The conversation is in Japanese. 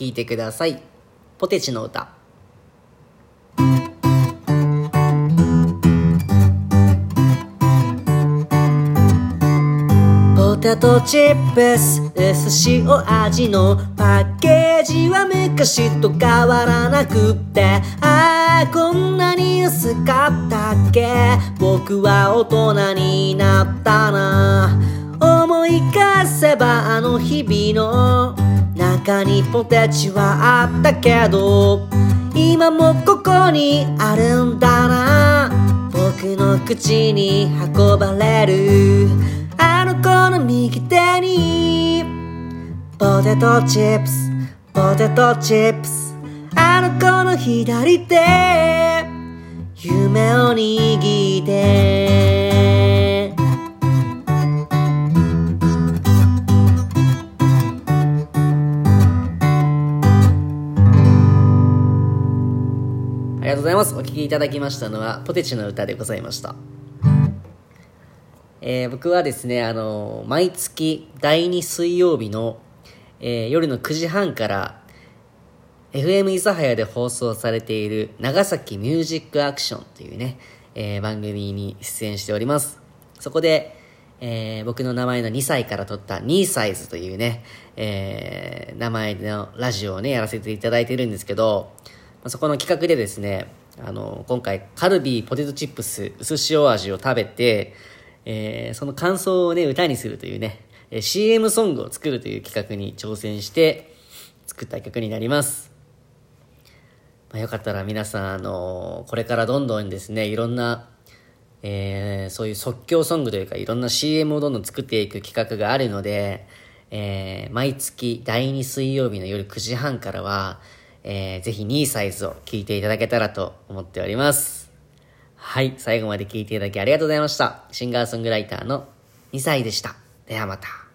聴いてください。ポテチの歌。ポテトチップス薄塩味のパッケージは昔と変わらなくってああこんなに薄かったっけ？僕は大人になったな思い返せばあの日々の中にポテチはあったけど今もここにあるんだな。僕の口に運ばれる。あの子の右手に。ポテトチップス。ポテトチップス。あの子の左手。夢を握って。ありがとうございます。お聴きいただきましたのは、ポテチの歌でございました。えー僕はですね、あの、毎月第2水曜日の、えー夜の9時半から、FM 諫早で放送されている長崎ミュージックアクションというね、えー番組に出演しております。そこで、えー僕の名前の2歳から取った2サイズというね、えー名前のラジオをね、やらせていただいてるんですけど、そこの企画でですね、あの、今回、カルビーポテトチップス薄塩味を食べて、えーその感想をね、歌にするというね、CM ソングを作るという企画に挑戦して、作った曲になります。まあ、よかったら皆さん、あのこれからどんどんですね、いろんな、えーそういう即興ソングというか、いろんな CM をどんどん作っていく企画があるので、えー毎月第2水曜日の夜9時半からは、えーぜひ2サイズを聞いていただけたらと思っております。はい、最後まで聞いていただきありがとうございました。シンガーソングライターの2歳でした。ではまた。